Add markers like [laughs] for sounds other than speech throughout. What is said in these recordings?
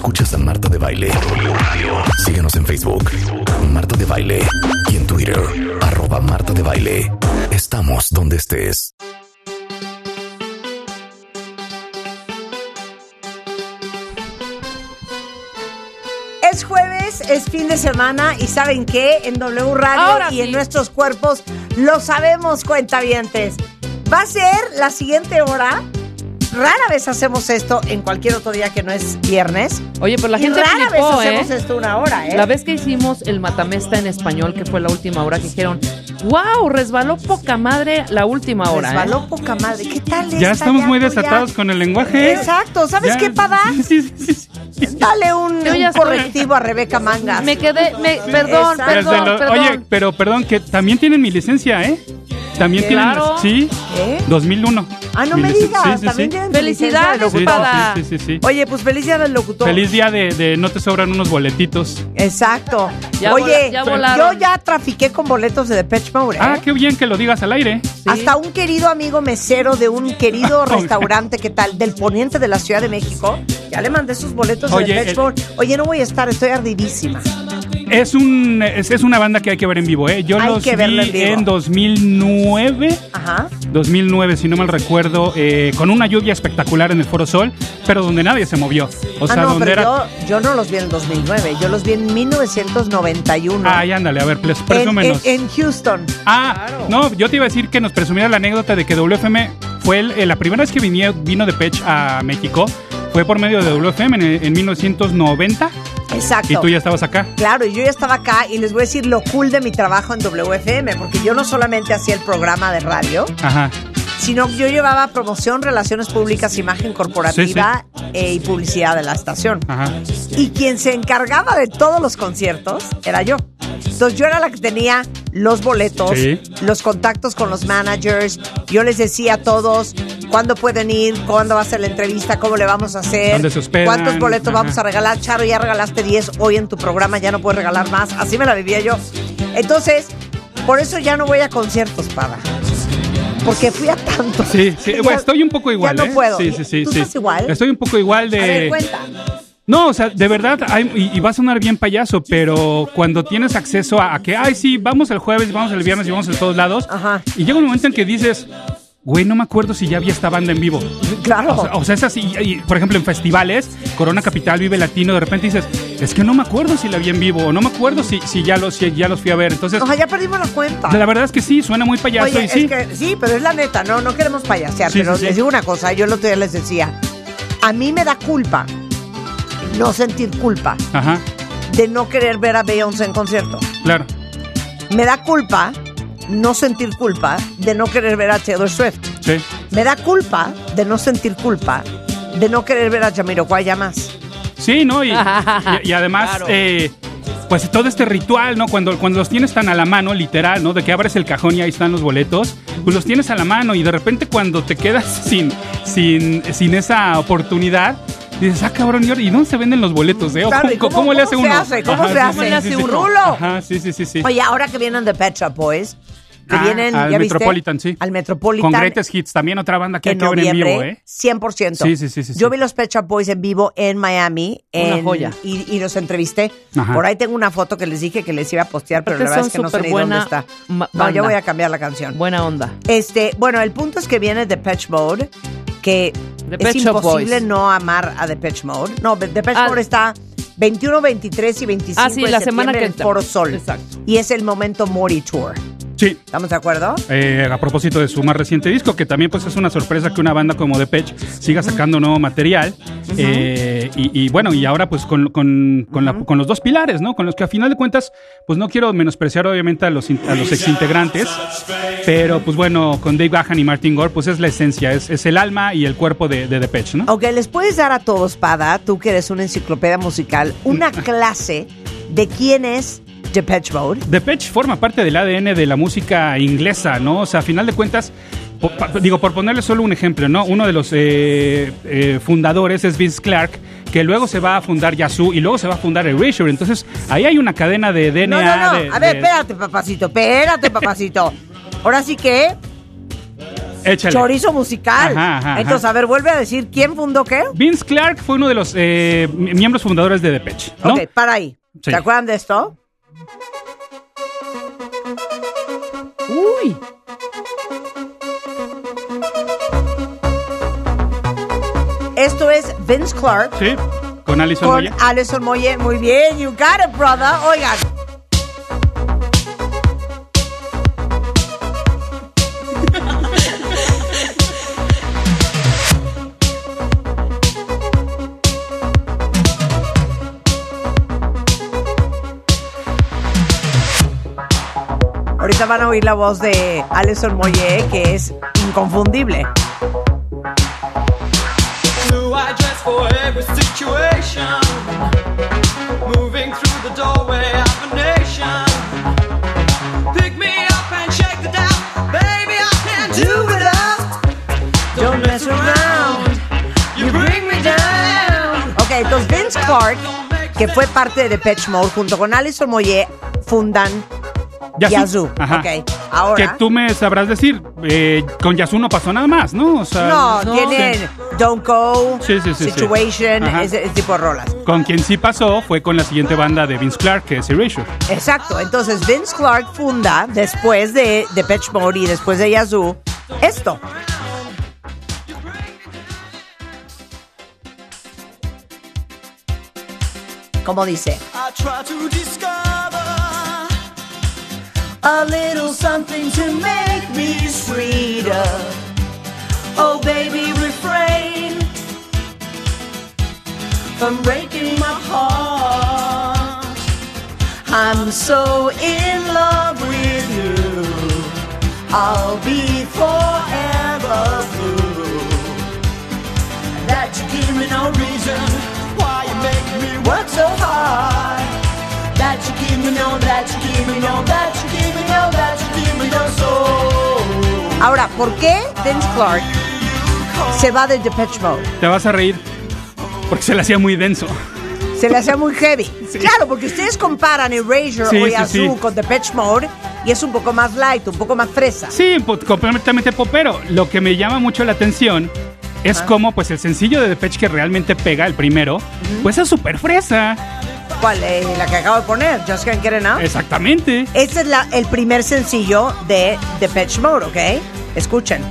Escuchas a Marta de Baile. Síguenos en Facebook, Marta de Baile. Y en Twitter, arroba Marta de Baile. Estamos donde estés. Es jueves, es fin de semana y ¿saben qué? En W Radio Ahora y en nuestros cuerpos lo sabemos, cuentavientes. Va a ser la siguiente hora. Rara vez hacemos esto en cualquier otro día que no es viernes. Oye, pues la y gente rara flipó, vez ¿eh? hacemos esto una hora, ¿eh? La vez que hicimos el matamesta en español, que fue la última hora, que dijeron, wow, resbaló poca madre la última hora. ¿eh?". Resbaló poca madre. ¿Qué tal Ya esta estamos muy desatados con el lenguaje. Exacto. ¿Sabes Ya- qué, Pada? [laughs] Sí, sí, sí, sí. Dale un, un estoy- correctivo a Rebeca Mangas. Me quedé, me, perdón, perdón, lo- perdón. Oye, pero perdón, que también tienen mi licencia, ¿eh? También Claro. tienen. Sí, ¿Eh? 2001. Ah, no me digas. Sí, sí, También sí. tienen Felicidades, de Sí, sí, sí. Oye, pues feliz día del locutor. Feliz día de, de no te sobran unos boletitos. Exacto. Ya Oye, vola- ya volaron. yo ya trafiqué con boletos de Depeche Mode. ¿eh? Ah, qué bien que lo digas al aire. Sí. Hasta un querido amigo mesero de un querido [laughs] restaurante, ¿qué tal? Del poniente de la Ciudad de México. Ya le mandé sus boletos Oye, de Depeche el- Mode. Oye, no voy a estar, estoy ardidísima. Es un es, es una banda que hay que ver en vivo, ¿eh? Yo Hay los que verla en vi vivo. en 2009. Ajá. 2009, si no mal recuerdo, eh, con una lluvia espectacular en el Foro Sol, pero donde nadie se movió. O sea, ah, no, donde pero era. yo, yo no los vi en el 2009, yo los vi en 1991. Ay, ándale, a ver, en, presúmenos. en- en Houston. Ah, no, yo te iba a decir que nos presumiera la anécdota de que WFM fue el- eh, la primera vez que vine- vino de Pech a México. Fue por medio de WFM en, en 1990 Exacto. y tú ya estabas acá. Claro, y yo ya estaba acá y les voy a decir lo cool de mi trabajo en WFM, porque yo no solamente hacía el programa de radio, Ajá. Sino que yo llevaba promoción, relaciones públicas, imagen corporativa eh, y publicidad de la estación. Ajá. Y quien se encargaba de todos los conciertos era yo. Entonces yo era la que tenía los boletos, Sí. los contactos con los managers. Yo les decía a todos cuándo pueden ir, cuándo va a ser la entrevista, cómo le vamos a hacer, cuántos boletos Ajá. vamos a regalar. Charo, ya regalaste 10, hoy en tu programa ya no puedes regalar más. Así me la vivía yo. Entonces, por eso ya no voy a conciertos, para. Porque fui a tanto. Sí, sí, Ya- bueno, estoy un poco igual, Ya no ¿eh? puedo. Sí, sí, sí. ¿Tú sí. estás igual? Estoy un poco igual de. A ver, cuenta. No, o sea, de verdad, hay- y, y va a sonar bien payaso, pero cuando tienes acceso a, a que, ay, sí, vamos el jueves, vamos el viernes y vamos a todos lados, Ajá. y llega un momento en que dices, güey, no me acuerdo si ya vi esta banda en vivo. Claro. O sea, o sea, es así, y, por ejemplo, en festivales, Corona Capital, Vive Latino, de repente dices, es que no me acuerdo si la vi en vivo, o no me acuerdo si, si, ya, los, si ya los fui a ver. Entonces, O sea, ya perdimos la cuenta. la verdad es que sí, suena muy payaso Oye, y sí. es que sí, pero es la neta, no, no queremos payasear, Sí, pero sí, sí. les digo una cosa, yo el otro día les decía, a mí me da culpa no sentir culpa Ajá, de no querer ver a Beyoncé en concierto. claro. Me da culpa no sentir culpa de no querer ver a Taylor Swift. Sí. Me da culpa de no sentir culpa de no querer ver a Jamiroquai ya más. Sí, ¿no? Y, [laughs] y- y además, Claro. eh, pues todo este ritual, ¿no? Cuando, cuando los tienes tan a la mano, literal, ¿no? De que abres el cajón y ahí están los boletos, pues los tienes a la mano y de repente cuando te quedas [laughs] sin, sin, sin esa oportunidad, dices, ah, cabrón, ¿y ahora- ¿y dónde se venden los boletos, eh? ¿O Claro, ¿Cómo, ¿y cómo- cómo le cómo hace se uno? hace? ¿Cómo se hace? ¿Cómo le sí, hace uno? Rulo. Ajá, sí, sí, sí, sí. Oye, ahora que vienen de Pet Shop Boys, que Ah, vienen, al ¿ya viste? Metropolitan, sí. Al Metropolitan. Con Greatest Hits, también otra banda que hay en que ver en vivo, ¿eh? 100%. Sí, sí, sí, sí, Yo sí. vi los Pet Shop Boys en vivo en Miami. Una en- joya. Y, y los entrevisté. Ajá. Por ahí tengo una foto que les dije que les iba a postear, pero la verdad es que no sé ni dónde está. No, yo voy a cambiar la canción. Buena onda. Este, bueno, el punto es que viene de Patch Mode, que Depeche es imposible Boys. no amar a Depeche Mode. No, Depeche Ah. Mode está 21, 23 y 25 Ah, sí, de la semana que en. Foro Sol. Exacto. Y es el momento Mori Tour. Sí. ¿Estamos de acuerdo? Eh, a propósito de su más reciente disco, que también pues es una sorpresa que una banda como Depeche siga sacando nuevo material. Eh, y, y, bueno, y ahora pues con, con, con, la- con los dos pilares, ¿no? Con los que a final de cuentas, pues no quiero menospreciar obviamente a los, a los exintegrantes, pero pues bueno, con Dave Gahan y Martin Gore, pues es la esencia, es, es el alma y el cuerpo de, de Depeche, ¿no? Ok, les puedes dar a todos, Pada, tú que eres una enciclopedia musical, una [laughs] clase de quién es Depeche Mode. Depeche forma parte del ADN de la música inglesa, ¿no? O sea, a final de cuentas, pa- digo, por ponerle solo un ejemplo, ¿no? Uno de los eh, eh, fundadores es Vince Clark, que luego se va a fundar Yazoo y luego se va a fundar Erasure. Entonces, ahí hay una cadena de DNA. No, no, no. de- a ver, de- espérate, papacito, espérate, papacito. Ahora sí que Échale. chorizo musical. Ajá, ajá, ajá. Entonces, a ver, vuelve a decir quién fundó qué. Vince Clark fue uno de los eh, mi- miembros fundadores de Depeche, ¿no? Ok, para ahí. Sí. ¿Se acuerdan de esto? Uy. Esto es Vince Clark Sí, con Alison con Moyet. Alison Moyet. Muy bien, you got it, brother. Oigan. Ahorita van a oír la voz de Alison Moyet, que es inconfundible. Ok, entonces Vince Clark, que fue parte de Depeche Mode, junto con Alison Moyet, fundan Yazoo. Ajá. Ok, ahora. Que tú me sabrás decir, eh, con Yazoo no pasó nada más, ¿no? O sea, No, No. tienen Don't Go, Sí, sí, sí, sí. Situation, ese, ese tipo de rolas. Con quien sí pasó fue con la siguiente banda de Vince Clark, que es Erasure. Exacto, entonces Vince Clark funda, después de Depeche Mode y después de Yazoo, esto. ¿Cómo dice? I try to discover A little something to make me sweeter. Oh, baby, refrain from breaking my heart. I'm so in love with you. I'll be forever blue. That you give me no reason why you make me work so hard. That you give me no, that you give me no, that you give me no, that you give me no soul. Ahora, ¿por qué Vince Clark se va de Depeche Mode? Te vas a reír, porque se le hacía muy denso. Se le hacía muy heavy. [laughs] Claro, porque ustedes comparan Erasure Sí, o sí, Yazoo sí. con Depeche Mode y es un poco más light, un poco más fresa. Sí, completamente popero. Lo que me llama mucho la atención es cómo pues el sencillo de Depeche que realmente pega, el primero, pues es súper fresa. ¿Cuál? Eh, la que acabo de poner, Just Can't Get Enough. Exactamente. Este es la- el primer sencillo de Depeche Mode, ¿ok? Escuchen.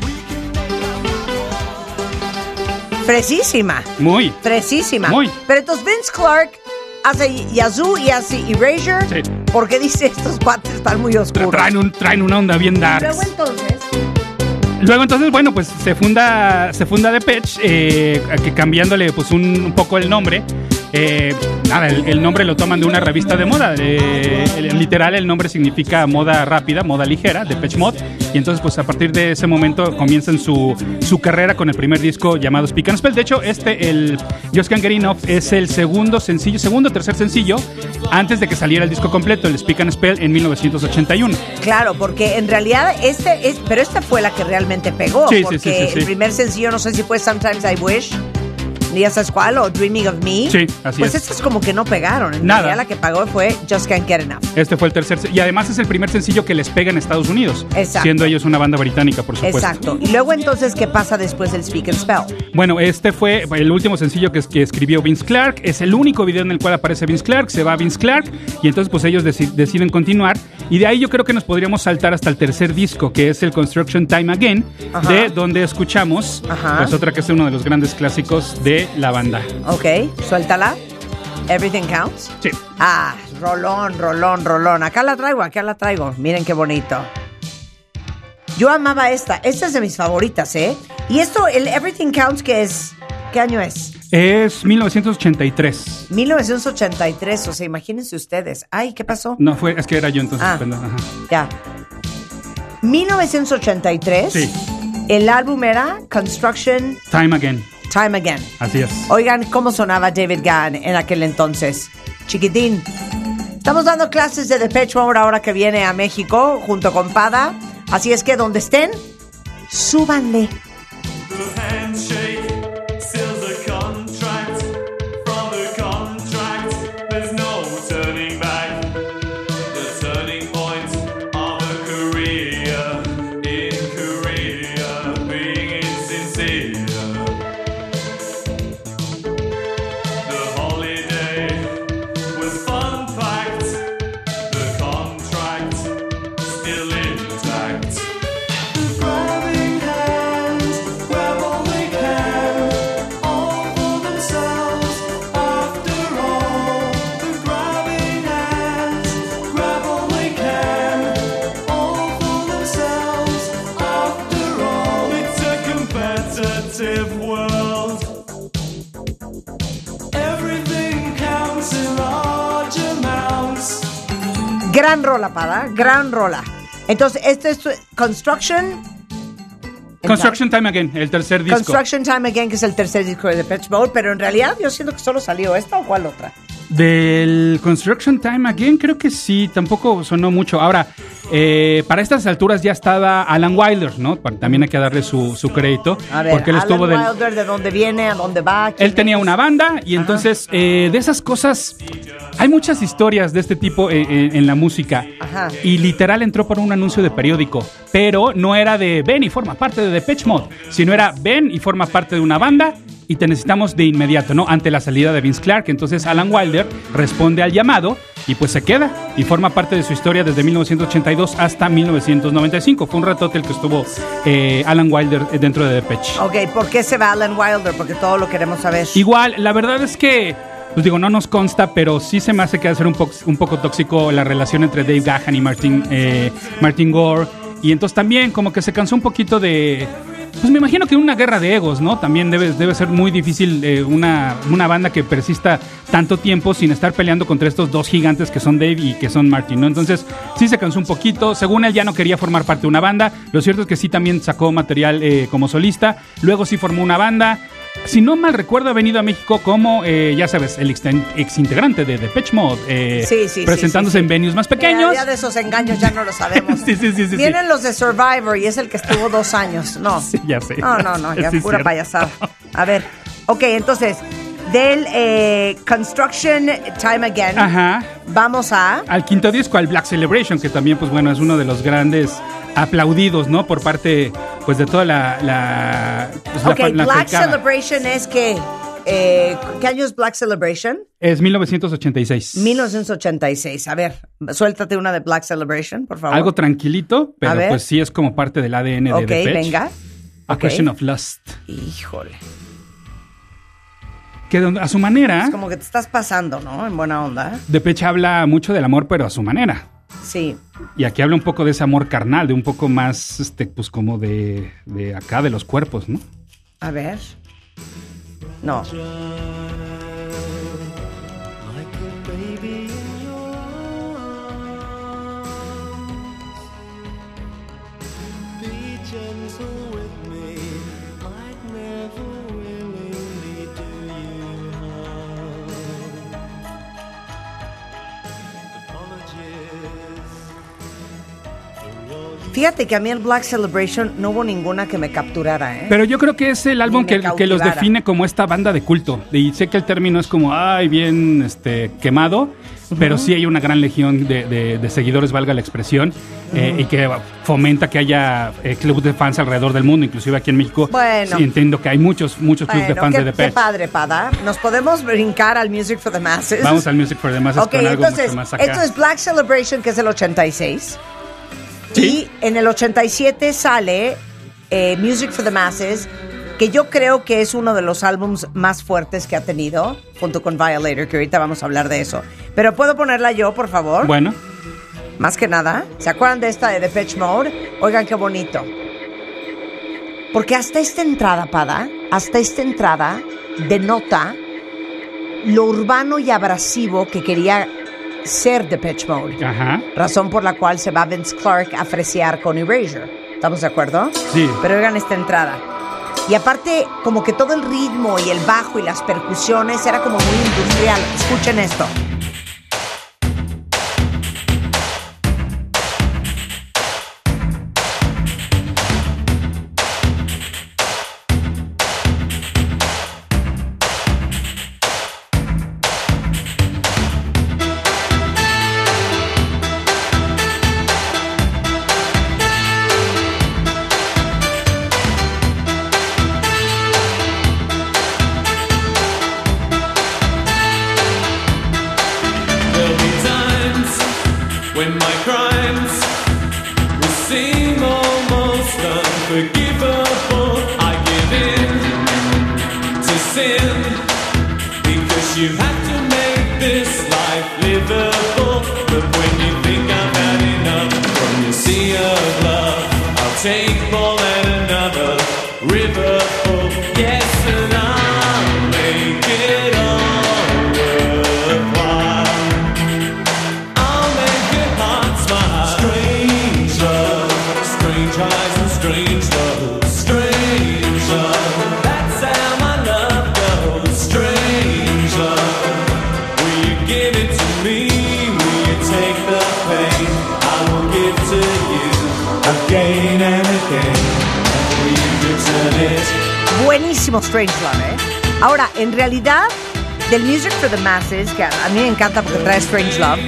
Fresísima. Muy. Fresísima. Muy. Pero entonces Vince Clark hace Yazoo y hace Erasure Sí. porque dice estos cuates están muy oscuros. Traen, un, traen una onda bien dark. Luego entonces, Luego entonces, bueno, pues se funda, se funda Depeche, eh, que cambiándole pues un, un poco el nombre. Eh, nada, el, el nombre lo toman de una revista de moda. eh, literal, el nombre significa moda rápida, moda ligera, Depeche Mode. Y entonces, pues a partir de ese momento comienzan su, su carrera con el primer disco llamado Speak and Spell. De hecho, este, el Get Enough, es el segundo sencillo, segundo o tercer sencillo, antes de que saliera el disco completo, el Speak and Spell, en 1981. claro, porque en realidad este es, pero esta fue la que realmente pegó, Sí, porque sí, sí, sí. el primer sencillo no sé si fue Sometimes I Wish, ni ya sabes cuál, o Dreaming of Me. Sí, así pues es. estas como que no pegaron. En Nada. la que pagó fue Just Can't Get Enough. Este fue el tercer y además es el primer sencillo que les pega en Estados Unidos, Exacto. siendo ellos una banda británica, por supuesto. Exacto. Y luego entonces, ¿qué pasa después del Speak and Spell? Bueno, este fue el último sencillo que, que escribió Vince Clark. Es el único video en el cual aparece Vince Clark. Se va Vince Clark y entonces pues ellos deci- deciden continuar. Y de ahí yo creo que nos podríamos saltar hasta el tercer disco, que es el Construction Time Again, Ajá. de donde escuchamos Ajá. pues otra que es uno de los grandes clásicos de la banda. Ok, suéltala. Everything counts. Sí. Ah, rolón, rolón, rolón. Acá la traigo, acá la traigo. Miren qué bonito. Yo amaba esta. Esta es de mis favoritas, ¿eh? Y esto, el Everything Counts, que es. ¿Qué año es? Es 1983. 1983. O sea, imagínense ustedes. Ay, ¿qué pasó? No, fue, es que era yo entonces. Ah. ajá. Ya. 1983. Sí. El álbum era Construction Time Again. Time Again. Así es. Oigan cómo sonaba David Gann en aquel entonces. Chiquitín. Estamos dando clases de Depeche Mode ahora que viene a México junto con Pada. Así es que donde estén, súbanle. Gran rola, Pada, gran rola. Entonces, esto es Construction. Construction Time Again, el tercer disco. Construction Time Again, que es el tercer disco de Depeche Mode, pero en realidad yo siento que solo salió esta o cuál otra. Del Construction Time Again, creo que sí, tampoco sonó mucho. Ahora, eh, para estas alturas ya estaba Alan Wilder, ¿no? También hay que darle su, su crédito. A ver, porque él Alan estuvo del. Wilder, ¿de dónde viene? ¿A dónde va? ¿Quién Él tenía es? una banda y entonces eh, de esas cosas hay muchas historias de este tipo eh, eh, en la música Ajá. y literal entró por un anuncio de periódico, pero no era de ven y forma parte de Depeche Mode, sino era ven y forma parte de una banda y te necesitamos de inmediato, ¿no? Ante la salida de Vince Clark, entonces Alan Wilder responde al llamado y pues se queda y forma parte de su historia desde 1982 hasta 1995. Fue un ratote el que estuvo eh, Alan Wilder dentro de Depeche. Ok, ¿por qué se va Alan Wilder? Porque todo lo queremos saber. Igual, la verdad es que, pues digo, no nos consta, pero sí se me hace que va ser un, po- un poco tóxico la relación entre Dave Gahan y Martin, eh, Martin Gore. Y entonces también como que se cansó un poquito de... Pues me imagino que una guerra de egos, ¿no? También debe, debe ser muy difícil eh, una, una banda que persista tanto tiempo sin estar peleando contra estos dos gigantes que son Dave y que son Martin, ¿no? Entonces sí se cansó un poquito. Según él ya no quería formar parte de una banda. Lo cierto es que sí también sacó material eh, como solista. Luego sí formó una banda. Si no mal recuerdo, ha venido a México como, eh, ya sabes, el ex, ex integrante de Depeche Mode, eh, Sí, sí, presentándose sí, en venues más pequeños. ya de esos engaños ya no lo sabemos. [laughs] Sí, sí, sí, sí, Vienen los de Survivor y es el que estuvo dos años. No. [laughs] Sí, ya sé. No, no, no, ya pura cierto. payasada. A ver, ok, entonces, del eh, Construction Time Again, Ajá. vamos a... Al quinto disco, al Black Celebration, que también, pues bueno, es uno de los grandes aplaudidos, ¿no? Por parte, pues, de toda la... la, pues, la Ok, fa- la Black. Celebration es que... eh, ¿Qué año es Black Celebration? Es 1986. 1986. A ver, suéltate una de Black Celebration, por favor. Algo tranquilito, pero pues sí es como parte del ADN de Ok, Depeche. venga. A. Question of Lust. Híjole. Que a su manera, Es como que te estás pasando, ¿no? En buena onda. Depeche habla mucho del amor, pero a su manera. Sí. Y aquí habla un poco de ese amor carnal, de un poco más, este, pues como de, de acá, de los cuerpos, ¿no? A ver. No. Fíjate que a mí el Black Celebration no hubo ninguna que me capturara, ¿eh? Pero yo creo que es el álbum que, que los define como esta banda de culto. Y sé que el término es como, ay, bien este, quemado, pero sí hay una gran legión de, de- de seguidores, valga la expresión, eh, y que fomenta que haya eh, clubes de fans alrededor del mundo, inclusive aquí en México. Bueno. Sí, entiendo que hay muchos, muchos clubes de fans qué, de qué Depeche. padre, Pada. Nos podemos brincar al Music for the Masses. Vamos al Music for the Masses Ok, con algo entonces, mucho más acá. esto es Black Celebration, que es el 86. Sí. Y en el 87 sale eh, Music for the Masses, que yo creo que es uno de los álbums más fuertes que ha tenido, junto con Violator, que ahorita vamos a hablar de eso. Pero puedo ponerla yo, por favor. Bueno, Más que nada, ¿se acuerdan de esta de Depeche Mode? Oigan qué bonito. Porque hasta esta entrada, Pada, hasta esta entrada denota lo urbano y abrasivo que quería ser Depeche Mode. ajá. Razón por la cual se va Vince Clark a fresear con Erasure. ¿Estamos de acuerdo? Sí. Pero oigan esta entrada. Y aparte, como que todo el ritmo y el bajo y las percusiones era como muy industrial. Escuchen esto. Buenísimo Strange Love, ¿eh? Ahora, en realidad, del Music for the Masses, que a mí me encanta porque trae Strange Love,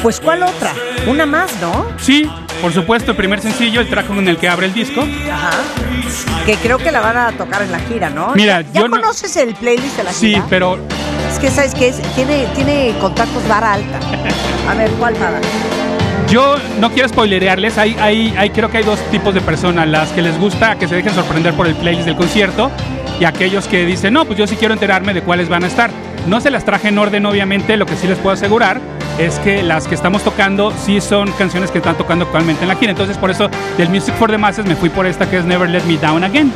pues ¿cuál otra? Una más, ¿no? Sí, por supuesto, el primer sencillo, el track con el que abre el disco. Ajá. Que creo que la van a tocar en la gira, ¿no? Mira, ¿Ya yo no- conoces el playlist de la Sí, gira? pero Es que, ¿sabes qué? Es- Tiene, tiene contactos vara alta. A ver, ¿cuál para? Yo no quiero spoilerearles, hay, hay, hay, creo que hay dos tipos de personas, las que les gusta que se dejen sorprender por el playlist del concierto y aquellos que dicen, no, pues yo sí quiero enterarme de cuáles van a estar. No se las traje en orden, obviamente, lo que sí les puedo asegurar es que las que estamos tocando sí son canciones que están tocando actualmente en la gira. Entonces, por eso del Music for the Masses me fui por esta que es Never Let Me Down Again.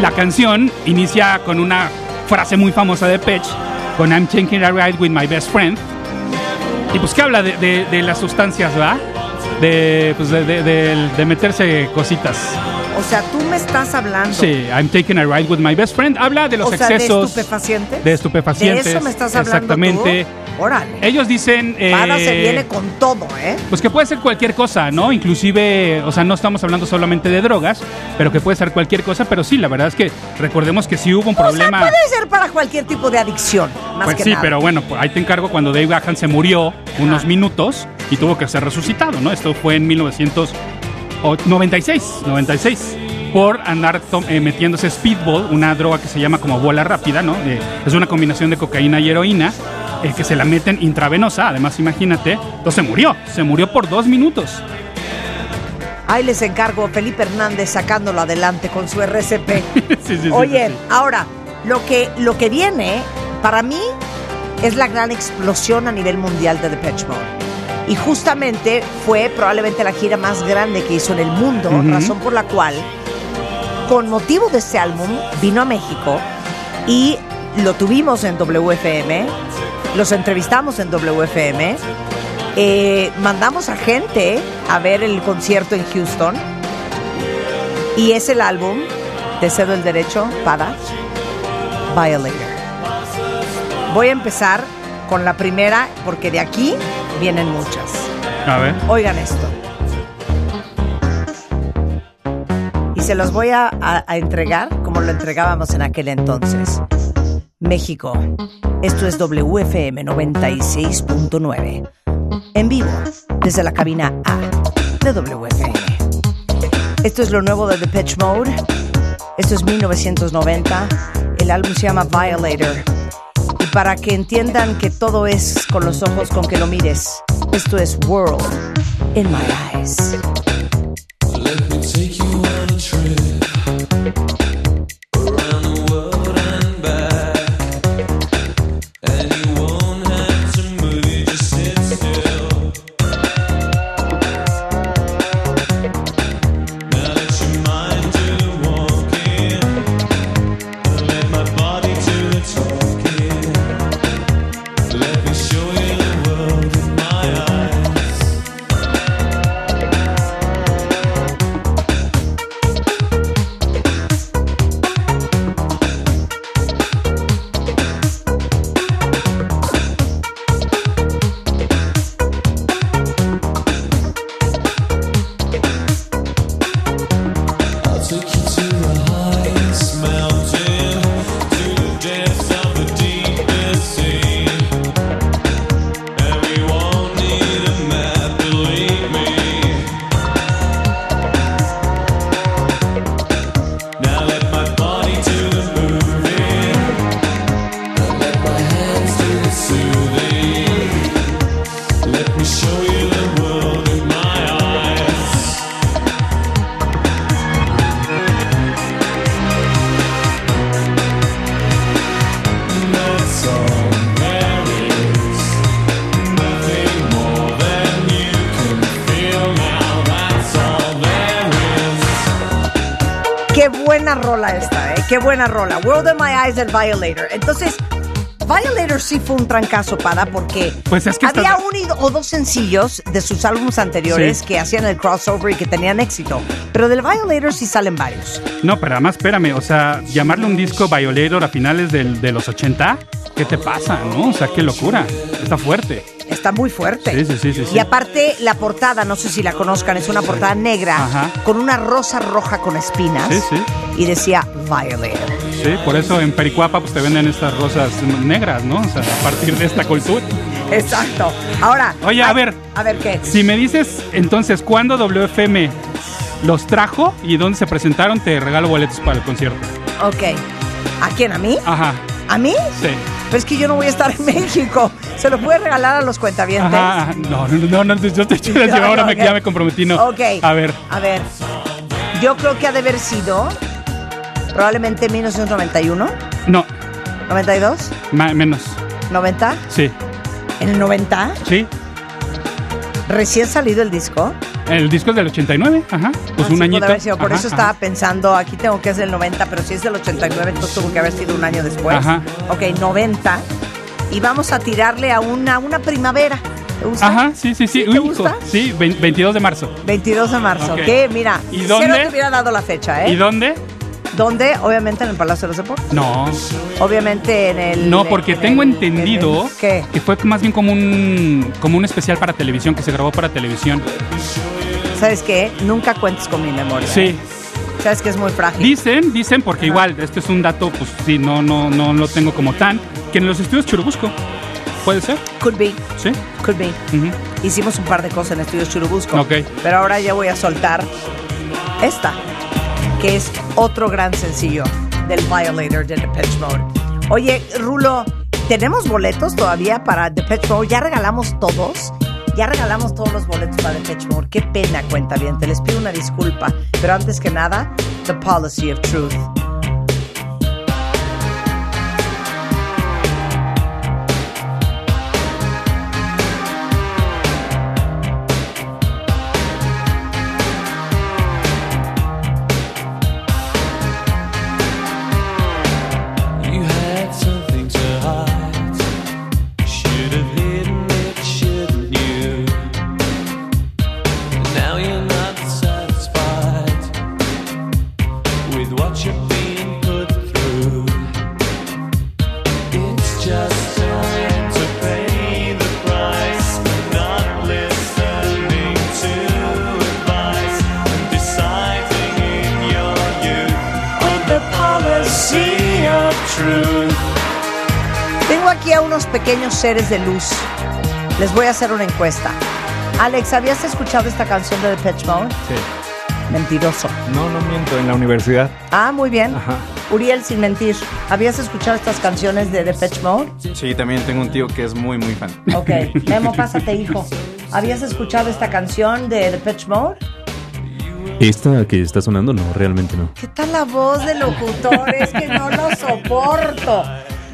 La canción inicia con una frase muy famosa de Pitch, con I'm taking a ride with my best friend. Y pues que habla de, de- de las sustancias, ¿verdad? De, pues de, meterse cositas. O sea, tú me estás hablando. Sí, I'm taking a ride with my best friend. Habla de los o sea, excesos. de estupefacientes. de estupefacientes, De eso me estás hablando exactamente. tú? Órale. Ellos dicen... eh, Para se viene con todo, ¿eh? Pues que puede ser cualquier cosa, ¿no? Inclusive, o sea, no estamos hablando solamente de drogas, pero que puede ser cualquier cosa, pero sí, la verdad es que recordemos que sí hubo un problema. O sea, puede ser para cualquier tipo de adicción, más Pues que sí, nada. pero bueno, pues ahí te encargo cuando Dave Gahan se murió unos minutos y tuvo que ser resucitado, ¿no? Esto fue en 1996, 96, por andar eh, metiéndose speedball, una droga que se llama como bola rápida, ¿no? Eh, es una combinación de cocaína y heroína. Eh, que se la meten intravenosa, además imagínate, entonces se murió, se murió por dos minutos. Ahí les encargo Felipe Hernández sacándolo adelante con su RCP. [laughs] Sí, sí, sí, Oye, sí, ahora, lo que, lo que viene, para mí, es la gran explosión a nivel mundial de Depeche Mode. Y justamente fue probablemente la gira más grande que hizo en el mundo, razón por la cual, con motivo de este álbum, vino a México y lo tuvimos en WFM, los entrevistamos en WFM, eh, mandamos a gente a ver el concierto en Houston y es el álbum de Cedo el Derecho para Violator. Voy a empezar con la primera porque de aquí vienen muchas. A ver. Oigan esto. Y se los voy a, a- a entregar como lo entregábamos en aquel entonces. México. Esto es WFM 96.9. En vivo, desde la cabina A de WFM. Esto es lo nuevo de Depeche Mode. Esto es 1990. El álbum se llama Violator. Y para que entiendan que todo es con los ojos con que lo mires, esto es World in My Eyes. Qué buena rola. World in My Eyes, el Violator. Entonces, Violator sí fue un trancazo para porque Pues es que había estás- un y- o dos sencillos de sus álbumes anteriores Sí. que hacían el crossover y que tenían éxito. Pero del Violator sí salen varios. No, pero además, espérame, o sea, llamarle un disco Violator a finales del- de los 80, ¿qué te pasa, no? O sea, qué locura. Está fuerte. Está muy fuerte. Sí, sí, sí, sí. Y aparte, la portada, no sé si la conozcan, es una portada negra Ajá. con una rosa roja con espinas. Sí, sí. Y decía Violator. Sí, por eso en Pericuapa pues te venden estas rosas negras, ¿no? O sea, a partir de esta cultura. Exacto. Ahora. Oye, a ay, ver. A ver qué. Si me dices entonces cuándo WFM los trajo y dónde se presentaron, te regalo boletos para el concierto. Ok. ¿A quién? ¿A mí? Ajá, ¿A mí? sí. Pero es que yo no voy a estar en [laughs] México. ¿Se lo puede regalar a los cuentavientes? Ajá, no, no, no, no, yo te [laughs] les digo, ahora me, Ok. ya me comprometí, no. Ok. A ver, A ver. Yo creo que ha de haber sido probablemente 1991, no, 92, ma- menos. 90. Sí, En el 90, sí. recién salido el disco. El disco es del 89, ajá. Pues Ah, un sí, añito. puede haber sido. Por Ajá, eso estaba pensando, aquí tengo que es del 90, pero si es del 89, entonces tuvo que haber sido un año después. Ajá. Ok, 90. Y vamos a tirarle a una, una primavera. ¿Te gusta? Ajá, sí, sí, sí. ¿Te Uy, gusta? hijo, Sí, vein- 22 de marzo. 22 de marzo. Ok. Que mira, ¿Y dónde? te hubiera dado la fecha, ¿eh? ¿Y dónde? ¿Dónde? Obviamente en el Palacio de los Deportes. No. Obviamente en el. No, porque en tengo el- entendido en el- ¿Qué? que fue más bien como un como un especial para televisión que se grabó para televisión. ¿Sabes qué? Nunca cuentes con mi memoria. Sí. Sabes que es muy frágil. Dicen, dicen porque igual este es un dato pues sí, no no no lo tengo como tan que en los estudios Churubusco. ¿Puede ser? Could be, Sí. could be. Hicimos un par de cosas en Estudios Churubusco. Ok. Pero ahora ya voy a soltar esta, que es otro gran sencillo del Violator de Depeche Mode. Oye, Rulo, ¿tenemos boletos todavía para Depeche Mode? ¿Ya regalamos todos? Ya regalamos todos los boletos para Depeche Mode. Qué pena, cuenta bien. Te les pido una disculpa. Pero antes que nada, The Policy of Truth. Seres de luz. Les voy a hacer una encuesta. Alex, ¿habías escuchado esta canción de Depeche Mode? Sí. Mentiroso. No, no miento, en la universidad. Ah, muy bien. Ajá. Uriel, sin mentir, ¿habías escuchado estas canciones de Depeche Mode? Sí, también tengo un tío que es muy, muy fan. Ok, Memo, pásate, hijo. ¿Habías escuchado esta canción de Depeche Mode? Esta que está sonando, no, realmente no. ¿Qué tal la voz de locutor? Es que no lo soporto.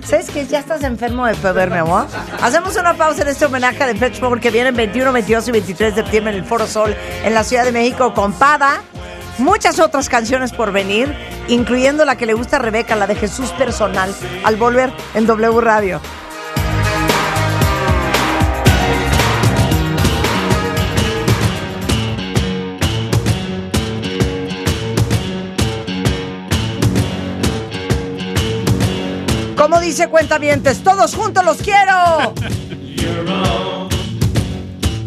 ¿Sabes que ya estás enfermo de poder, mi amor? Hacemos una pausa en este homenaje a Depeche Mode que viene el 21, 22 y 23 de septiembre en el Foro Sol en la Ciudad de México con Pada. Muchas otras canciones por venir, incluyendo la que le gusta a Rebeca, la de Jesús Personal, al volver en W Radio. Dice Cuentavientes, todos juntos los quiero. [laughs] Your own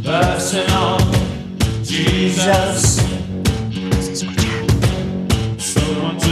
personal Jesus. Someone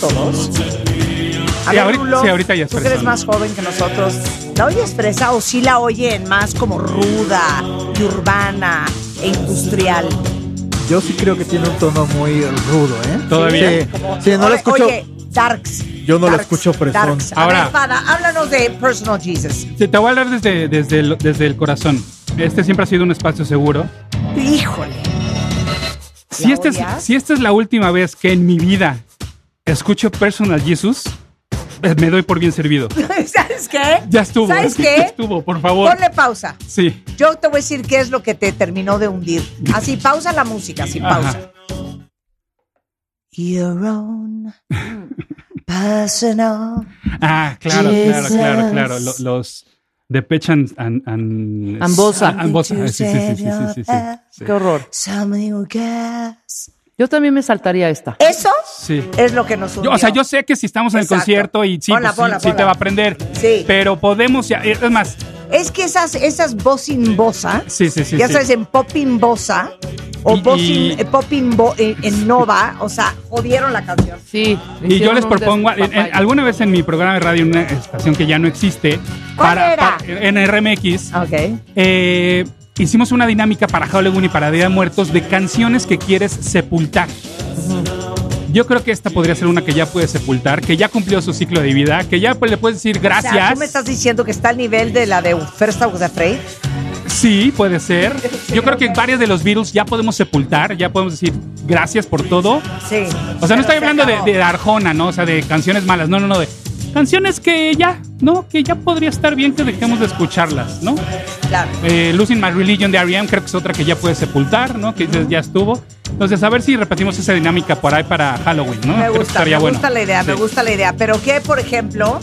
todos. A Sí, ver, ahorita- Rulo, sí, ahorita ya es Tú que eres más joven que nosotros, ¿la oyes fresa o sí la oyen más como ruda y urbana e industrial? Yo sí creo que tiene un tono muy rudo, ¿eh? Todavía. Sí, sí, no Oye, escucho. Oye, Darks. Yo no lo Darks, escucho fresón. Ahora- ver, Fada, háblanos de Personal Jesus. Te, te voy a hablar desde, desde, el, desde el corazón. Este siempre ha sido un espacio seguro. Híjole. Si ¿La esta, es, si esta es la última vez que en mi vida escucho Personal Jesus, eh, me doy por bien servido. [laughs] ¿Sabes qué? Ya estuvo. ¿Sabes qué? Ya estuvo, por favor. Ponle pausa. Sí. Yo te voy a decir qué es lo que te terminó de hundir. Así, pausa la música, así, Ajá. pausa. Your own personal. Ah, claro, claro, Jesus. pues. claro, claro. Lo- los de and, and, and- Ambosa. Ah, Ambosa. Ah, Sí, sí, sí, sí, sí, sí, sí, sí. Qué horror. Yo también me saltaría esta. Eso Sí. es lo que nos hundió. Yo, o sea, yo sé que si estamos en el concierto y sí, Ponla, pues sí, ponla, sí ponla. te va a aprender. Sí. Pero podemos, ya- es más, Es que esas, esas voz in bosa, Sí, sí, sí, ya sí. sabes, en pop in bosa o Y- voz y- in, eh, pop in, bo- en, en nova, o sea, jodieron la canción. Sí. y yo hicieron les un propongo, en- en- despapalle. alguna vez en mi programa de radio, en una estación que ya no existe, ¿Cuál para, era? para- en RMX, Ok. eh, hicimos una dinámica para Halloween y para Día de Muertos de canciones que quieres sepultar. Yo creo que esta podría ser una que ya puedes sepultar, que ya cumplió su ciclo de vida, que ya pues, le puedes decir O sea, gracias. tú me estás diciendo que está al nivel de la de First I Was Afraid. Sí, puede ser. Yo creo que varias de los Beatles ya podemos sepultar, ya podemos decir gracias por todo. Sí. O sea, no estoy se hablando de, de Arjona, ¿no? O sea, de canciones malas, no, no, no, de canciones que ya, ¿no? Que ya podría estar bien que dejemos de escucharlas, ¿no? Claro. Eh, Losing My Religion de R.E.M. creo que es otra que ya puedes sepultar, ¿no? Que dices, ya estuvo. Entonces, a ver si repetimos esa dinámica por ahí para Halloween, ¿no? Me gusta, me bueno. gusta la idea, me Sí. gusta la idea. Pero ¿qué, por ejemplo,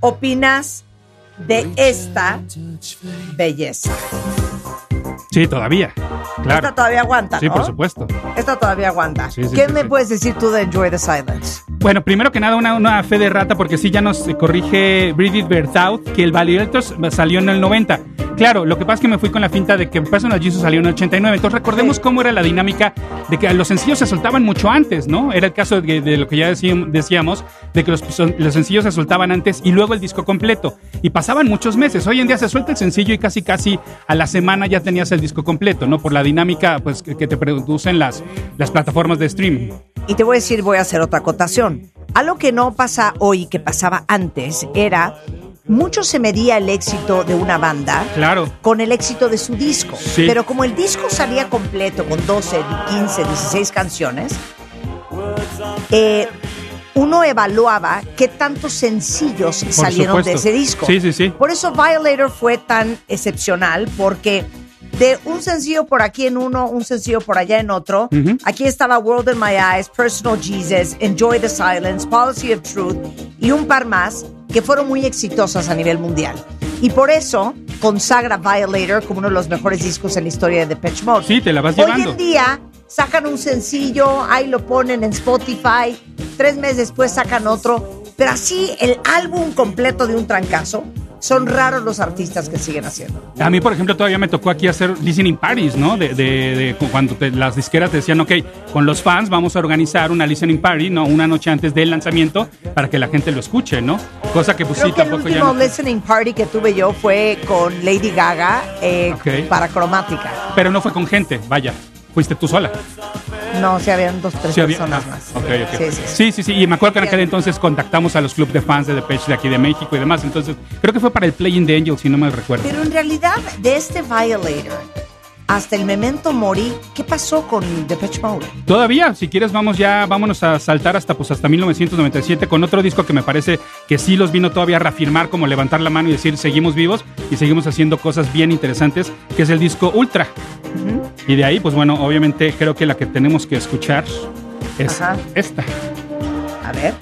opinas de esta belleza? Sí, todavía. Claro. Esta todavía aguanta, Sí, ¿no? por supuesto. Esta todavía aguanta. Sí, sí, ¿Qué sí, me puedes decir tú de Enjoy the Silence? Bueno, primero que nada, una, una fe de rata, porque sí ya nos corrige Bridget Berthaud que el Validators salió en el 90. Claro, lo que pasa es que me fui con la finta de que Personal Jesus salió en el 89. Entonces recordemos cómo era la dinámica de que los sencillos se soltaban mucho antes, ¿no? Era el caso de, de lo que ya decíam- decíamos, de que los, los sencillos se soltaban antes y luego el disco completo. Y pasaban muchos meses. Hoy en día se suelta el sencillo y casi casi a la semana ya tenías el disco completo, ¿no? Por la dinámica pues, que, te producen las, las plataformas de streaming. Y te voy a decir, voy a hacer otra acotación. Algo que no pasa hoy, que pasaba antes, era mucho se medía el éxito de una banda Claro. con el éxito de su disco. Sí. Pero como el disco salía completo con 12, 15, 16 canciones, eh, uno evaluaba qué tantos sencillos salieron de ese disco. Sí, sí, sí. Por eso Violator fue tan excepcional, porque de un sencillo por aquí en uno, un sencillo por allá en otro, aquí estaba World in My Eyes, Personal Jesus, Enjoy the Silence, Policy of Truth y un par más que fueron muy exitosas a nivel mundial. Y por eso consagra Violator como uno de los mejores discos en la historia de Depeche Mode. Sí, te la vas Hoy llevando. en día sacan un sencillo, ahí lo ponen en Spotify, tres meses después sacan otro, pero así el álbum completo de un trancazo, son raros los artistas que siguen haciendo. A mí, por ejemplo, todavía me tocó aquí hacer listening parties, ¿no? De, de- de cuando te- las disqueras te decían, ok, con los fans vamos a organizar una listening party, ¿no? Una noche antes del lanzamiento para que la gente lo escuche, ¿no? Cosa que pues Creo sí, que el tampoco ya último no. listening party que tuve yo fue con Lady Gaga eh, Ok. para Cromática. Pero no fue con gente, vaya. Fuiste tú sola. No, sí habían dos, tres Sí, había- personas ah, más. ok, ok. Sí, sí, sí. Sí, sí. Y me acuerdo que en aquel entonces contactamos a los clubes de fans de Depeche de aquí de México y demás. Entonces, creo que fue para el Playing the Angels, si no me recuerdo. Pero en realidad, de este Violator hasta el Memento Mori, ¿qué pasó con Depeche Mode? Todavía, si quieres, vamos ya, vámonos a saltar hasta pues hasta 1997 con otro disco que me parece que sí los vino todavía a reafirmar, como levantar la mano y decir seguimos vivos y seguimos haciendo cosas bien interesantes, que es el disco Ultra. Y de ahí, pues bueno, obviamente creo que la que tenemos que escuchar es Ajá. esta. A ver.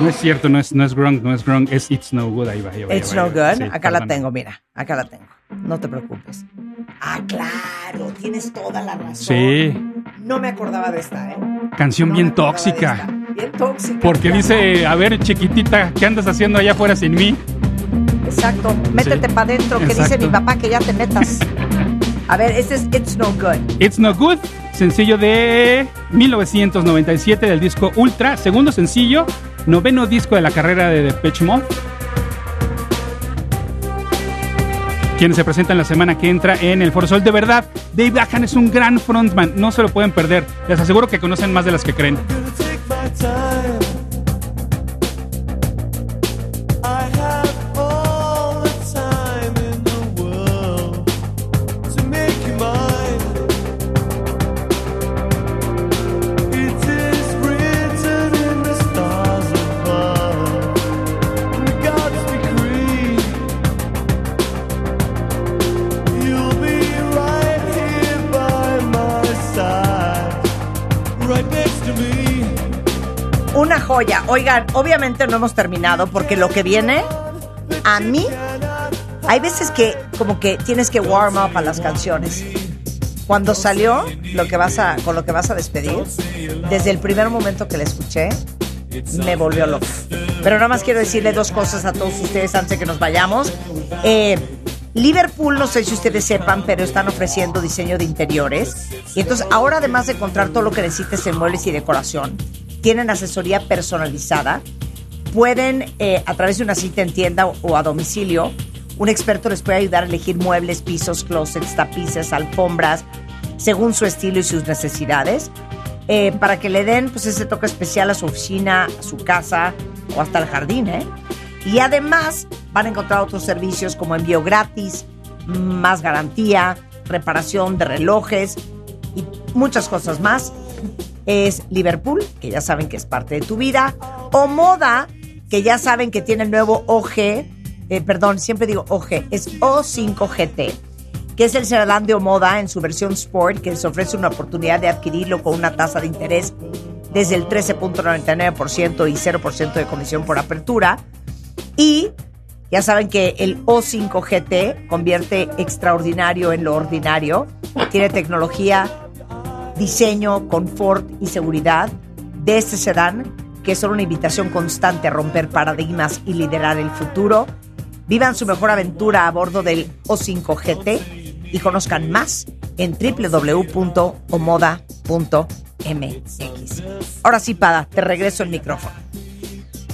No es cierto, no es, no es Grung, no es Grung, es It's No Good. Ahí va, ahí va, ahí It's va, no ahí va. good. Sí, acá la tengo, mira. Acá la tengo. No te preocupes. Ah, claro. Tienes toda la razón. Sí, No me acordaba de esta, ¿eh? canción No bien tóxica. Bien tóxica. Porque dice, a ver, chiquitita, ¿qué andas haciendo allá afuera sin mí? Exacto. Métete Sí. para adentro, que dice mi papá que ya te metas. [laughs] A ver, este es It's No Good. It's No Good, sencillo de 1997 del disco Ultra, segundo sencillo, noveno disco de la carrera de Depeche Mode. Quienes se presentan la semana que entra en el Foro Sol. De verdad, Dave Gahan es un gran frontman, no se lo pueden perder. Les aseguro que conocen más de las que creen. Joya. Oigan, obviamente no hemos terminado porque lo que viene, a mí, hay veces que como que tienes que warm up a las canciones. Cuando salió lo que vas a, con lo que vas a despedir, desde el primer momento que la escuché, me volvió loco. Pero nada más quiero decirle dos cosas a todos ustedes antes de que nos vayamos. Eh, Liverpool, no sé si ustedes sepan, pero están ofreciendo diseño de interiores. Y entonces ahora además de encontrar todo lo que necesites en muebles y decoración, tienen asesoría personalizada. Pueden, eh, a través de una cita en tienda o, a domicilio, un experto les puede ayudar a elegir muebles, pisos, closets, tapices, alfombras, según su estilo y sus necesidades, eh, para que le den pues, ese toque especial a su oficina, a su casa o hasta el jardín. ¿eh? Y además van a encontrar otros servicios como envío gratis, más garantía, reparación de relojes y muchas cosas más. Es Liverpool, que ya saben que es parte de tu vida, o Moda, que ya saben que tiene el nuevo OG, eh, perdón, siempre digo OG, es O5GT, que es el sedán de Omoda en su versión Sport, que les ofrece una oportunidad de adquirirlo con una tasa de interés desde el 13.99% y 0% de comisión por apertura. Y ya saben que el O5 GT convierte extraordinario en lo ordinario. Tiene tecnología, diseño, confort y seguridad de este sedán, que es solo una invitación constante a romper paradigmas y liderar el futuro. Vivan su mejor aventura a bordo del O5 GT y conozcan más en www.omoda.mx. Ahora sí, Pada, te regreso el micrófono.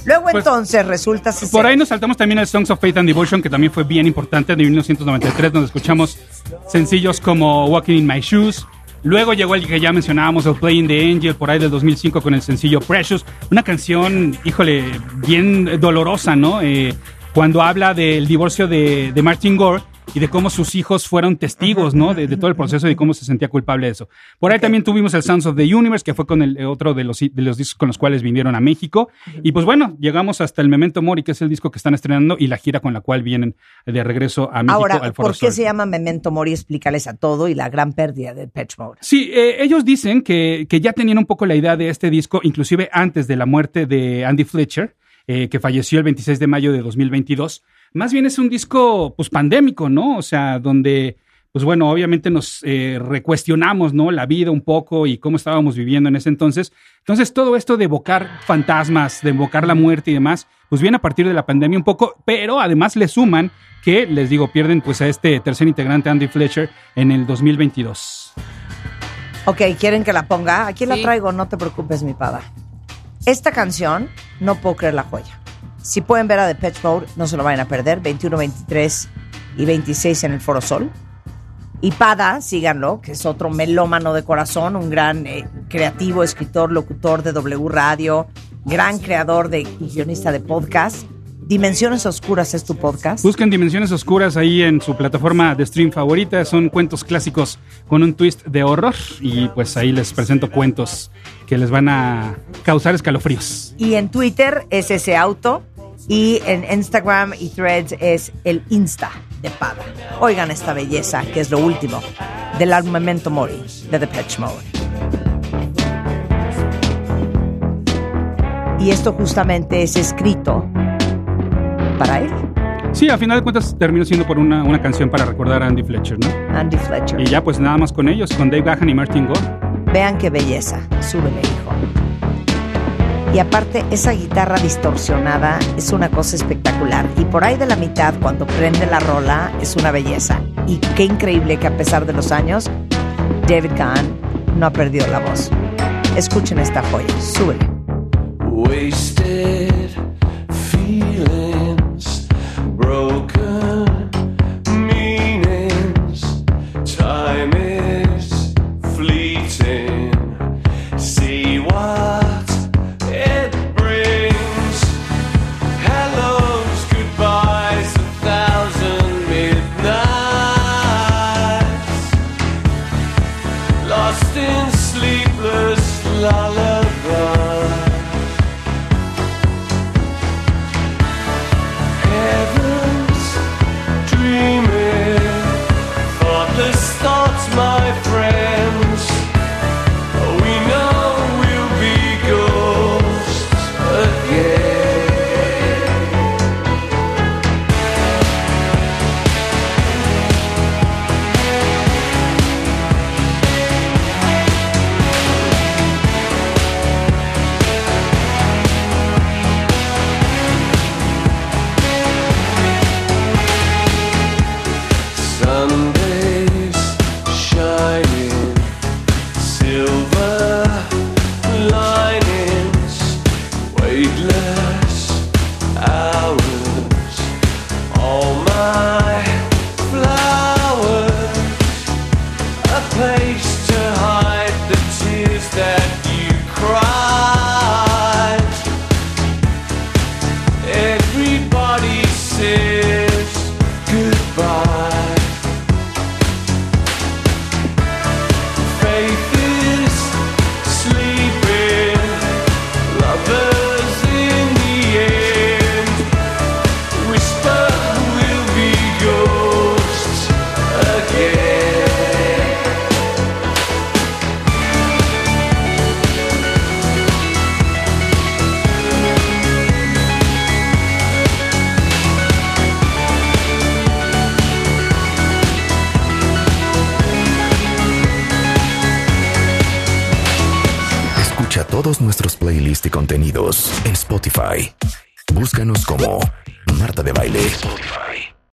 Luego Pues, entonces resulta ser- Por ahí nos saltamos también el Songs of Faith and Devotion, que también fue bien importante, de 1993, donde escuchamos sencillos como Walking in My Shoes. Luego llegó el que ya mencionábamos, el Playing the Angel, por ahí del 2005 con el sencillo Precious. Una canción, híjole, bien dolorosa, ¿no? Eh, cuando habla del divorcio de, de Martin Gore y de cómo sus hijos fueron testigos, ¿no? De, de todo el proceso y cómo se sentía culpable de eso. Por ahí también tuvimos el Sounds of the Universe, que fue con el eh, otro de los, de los discos con los cuales vinieron a México. Y pues bueno, llegamos hasta el Memento Mori, que es el disco que están estrenando y la gira con la cual vienen de regreso a México Ahora, al Foro ¿por qué Sol. se llama Memento Mori? Explícales a todo y la gran pérdida de Patch Mode. Sí, eh, ellos dicen que, que ya tenían un poco la idea de este disco, inclusive antes de la muerte de Andy Fletcher, eh, que falleció el 26 de mayo de 2022. Más bien es un disco, pues, pandémico, ¿no? O sea, donde, pues bueno, obviamente nos eh, recuestionamos, ¿no? La vida un poco y cómo estábamos viviendo en ese entonces. Entonces, todo esto de evocar fantasmas, de evocar la muerte y demás, pues viene a partir de la pandemia un poco, pero además le suman que, les digo, pierden pues a este tercer integrante, Andy Fletcher, en el 2022. Ok, ¿quieren que la ponga? Aquí la traigo, no te preocupes, mi pada. Esta canción, no puedo creer la joya. Si pueden ver a The Patch Mode, no se lo vayan a perder. 21, 23 y 26 en el Foro Sol. Y Pada, síganlo, que es otro melómano de corazón, un gran eh, creativo, escritor, locutor de W Radio, gran creador de, y guionista de podcast. Dimensiones Oscuras es tu podcast. Busquen Dimensiones Oscuras ahí en su plataforma de stream favorita. Son cuentos clásicos con un twist de horror. Y pues ahí les presento cuentos que les van a causar escalofríos. Y en Twitter es ese auto. Y en Instagram y Threads es el Insta de Pada. Oigan esta belleza, que es lo último del álbum Memento Mori de The Patch Mode. Y esto justamente es escrito para él, Sí, a final de cuentas terminó siendo por una, una canción para recordar a Andy Fletcher, ¿no? Andy Fletcher. Y ya pues nada más con ellos, con Dave Gahan y Martin Gore. Vean qué belleza. Súbele, hijo. Y aparte, esa guitarra distorsionada es una cosa espectacular. Y por ahí de la mitad, cuando prende la rola, es una belleza. Y qué increíble que a pesar de los años, David Kahn no ha perdido la voz. Escuchen esta joya, súbele. Sunday.